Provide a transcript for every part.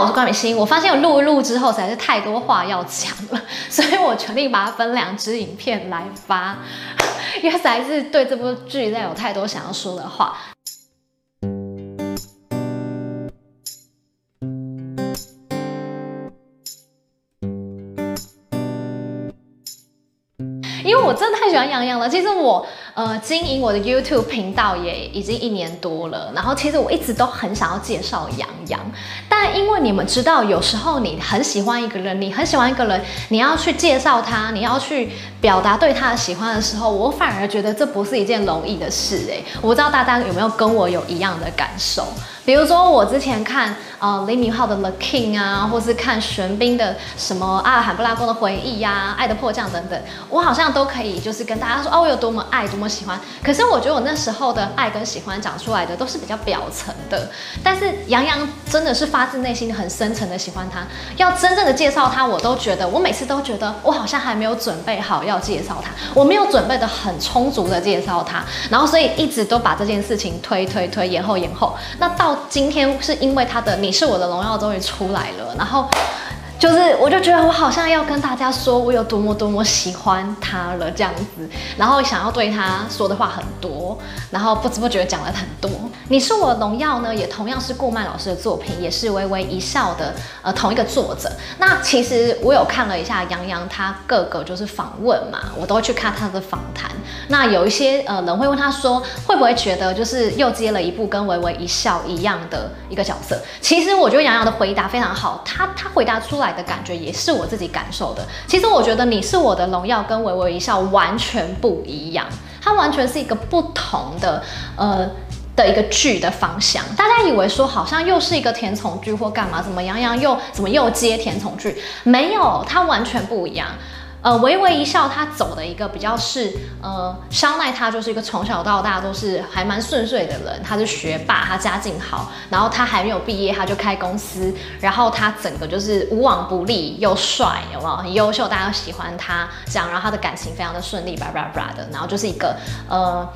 我是关美欣。我发现我录一录之后实在是太多话要讲了，所以我决定把它分两支影片来发，因为实在是对这部剧实在有太多想要说的话。因为我真的太喜欢杨洋了。其实我呃经营我的 YouTube 频道也已经一年多了，然后其实我一直都很想要介绍杨但因为你们知道，有时候你很喜欢一个人，你很喜欢一个人，你要去介绍他，你要去表达对他的喜欢的时候，我反而觉得这不是一件容易的事哎。我不知道大家有没有跟我有一样的感受？比如说我之前看呃李敏镐的 The King 啊，或是看玄彬的什么阿尔罕布拉宫的回忆呀、爱的迫降等等，我好像都可以就是跟大家说哦，我有多么爱，多么喜欢。可是我觉得我那时候的爱跟喜欢讲出来的都是比较表层的，但是杨洋真的是发自内心的很深沉的喜欢他。要真正的介绍他，我都觉得我每次都觉得我好像还没有准备好要介绍他，我没有准备的很充足的介绍他，然后所以一直都把这件事情推推推延后延后。那到今天是因为他的《你是我的荣耀》终于出来了，然后。就是，我就觉得我好像要跟大家说，我有多么多么喜欢他了这样子，然后想要对他说的话很多，然后不知不觉讲了很多。你是我的荣耀呢，也同样是顾漫老师的作品，也是微微一笑的呃同一个作者。那其实我有看了一下杨洋他各个就是访问嘛，我都会去看他的访谈。那有一些呃人会问他说，会不会觉得就是又接了一部跟微微一笑一样的一个角色？其实我觉得杨洋的回答非常好，他他回答出来。的感觉也是我自己感受的。其实我觉得你是我的荣耀跟微微一笑完全不一样，它完全是一个不同的呃的一个剧的方向。大家以为说好像又是一个甜宠剧或干嘛？怎么杨洋又怎么又接甜宠剧？没有，它完全不一样。呃，微微一笑，他走的一个比较是，呃，肖奈他就是一个从小到大都是还蛮顺遂的人，他是学霸，他家境好，然后他还没有毕业他就开公司，然后他整个就是无往不利又帅，有没有？很优秀，大家都喜欢他，这样，然后他的感情非常的顺利，叭叭叭的，然后就是一个，呃。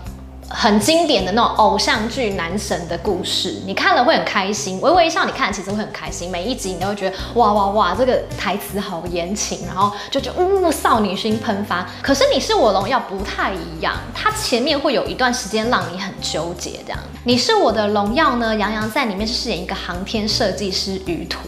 很经典的那种偶像剧男神的故事，你看了会很开心。微微一笑，你看其实会很开心。每一集你都会觉得哇哇哇，这个台词好言情，然后就觉呜少女心喷发。可是你是我荣耀不太一样，它前面会有一段时间让你很纠结。这样，你是我的荣耀呢？杨洋在里面是饰演一个航天设计师于途。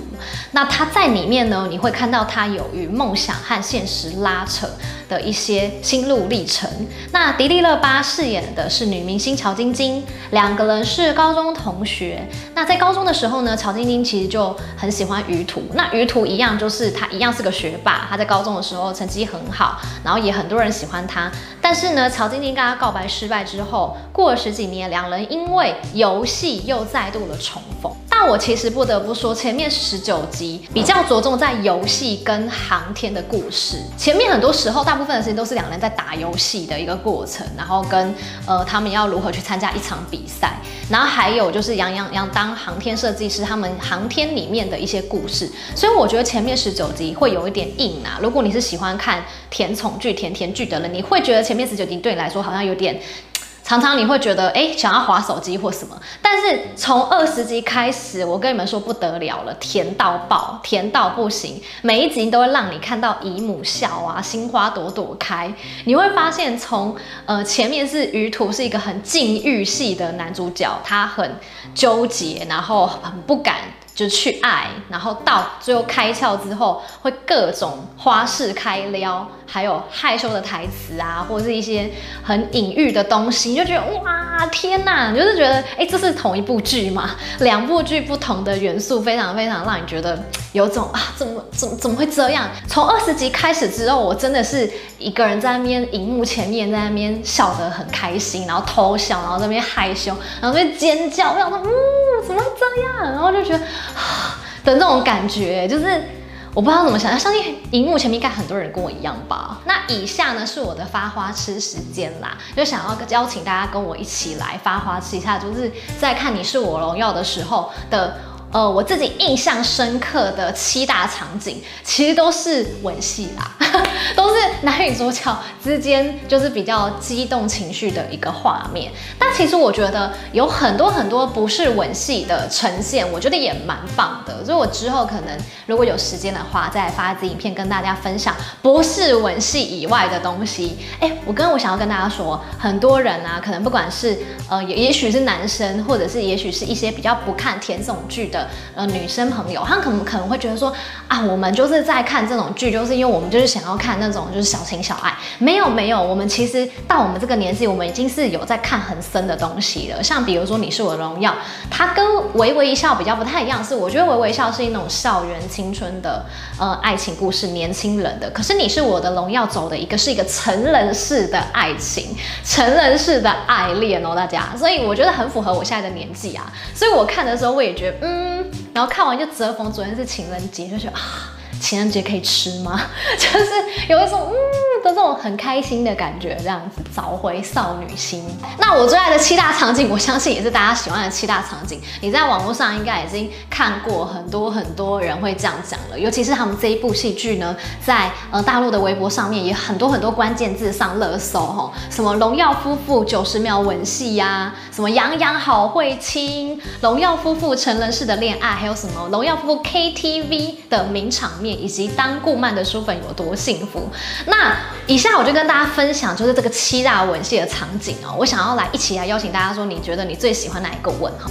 那他在里面呢，你会看到他有与梦想和现实拉扯的一些心路历程。那迪丽热巴饰演的是女明星乔晶晶，两个人是高中同学。那在高中的时候呢，乔晶晶其实就很喜欢于途。那于途一样，就是他一样是个学霸，他在高中的时候成绩很好，然后也很多人喜欢他。但是呢，乔晶晶跟他告白失败之后，过了十几年，两人因为游戏又再度的重逢。那我其实不得不说，前面十九集比较着重在游戏跟航天的故事。前面很多时候，大部分的时间都是两人在打游戏的一个过程，然后跟呃他们要如何去参加一场比赛，然后还有就是杨洋洋当航天设计师，他们航天里面的一些故事。所以我觉得前面十九集会有一点硬啊。如果你是喜欢看甜宠剧、甜甜剧的人，你会觉得前面十九集对你来说好像有点。常常你会觉得，哎，想要滑手机或什么，但是从二十集开始，我跟你们说不得了了，甜到爆，甜到不行，每一集都会让你看到姨母笑啊，心花朵朵开。你会发现从，呃前面是于途是一个很禁欲系的男主角，他很纠结，然后很不敢。就去爱，然后到最后开窍之后，会各种花式开撩，还有害羞的台词啊，或者是一些很隐喻的东西，你就觉得哇天哪，你就是觉得哎、欸，这是同一部剧吗？两部剧不同的元素，非常非常让你觉得有种啊，怎么怎么怎么会这样？从二十集开始之后，我真的是一个人在那边荧幕前面，在那边笑得很开心，然后偷笑，然后在那边害羞，然后在那边尖叫，我想说，嗯，怎么这样？然后就觉得。的那种感觉，就是我不知道怎么想，相信荧幕前面应该很多人跟我一样吧。那以下呢是我的发花痴时间啦，就想要邀请大家跟我一起来发花痴一下，就是在看你是我荣耀的时候的，呃，我自己印象深刻的七大场景，其实都是吻戏啦。都是男女主角之间就是比较激动情绪的一个画面。但其实我觉得有很多很多不是吻戏的呈现，我觉得也蛮棒的。所以我之后可能如果有时间的话，再发一支影片跟大家分享不是吻戏以外的东西。哎，我跟我想要跟大家说，很多人啊，可能不管是呃，也也许是男生，或者是也许是一些比较不看甜宠剧的呃女生朋友，他们可能可能会觉得说啊，我们就是在看这种剧，就是因为我们就是想要看那种就是小情小爱。没有没有，我们其实到我们这个年纪，我们已经是有在看很深的东西了。像比如说《你是我的荣耀》，它跟《微微一笑》比较不太一样，是我觉得《微微一笑》是一种校园青春的呃爱情故事，年轻人的。可是《你是我的荣耀》走的一个是一个成人式的爱情，成人式的爱恋哦，大家。所以我觉得很符合我现在的年纪啊。所以我看的时候，我也觉得嗯，然后看完就折逢昨天是情人节，就觉得啊。情人节可以吃吗？就是有一种嗯这种很开心的感觉，这样子找回少女心。那我最爱的七大场景，我相信也是大家喜欢的七大场景。你在网络上应该已经看过很多很多人会这样讲了，尤其是他们这一部戏剧呢，在呃大陆的微博上面也很多很多关键字上热搜吼，什么荣耀夫妇九十秒吻戏呀，什么杨洋好会亲，荣耀夫妇成人式的恋爱，还有什么荣耀夫妇 KTV 的名场面。以及当顾漫的书粉有多幸福？那以下我就跟大家分享，就是这个七大吻戏的场景哦。我想要来一起来邀请大家说，你觉得你最喜欢哪一个吻哈？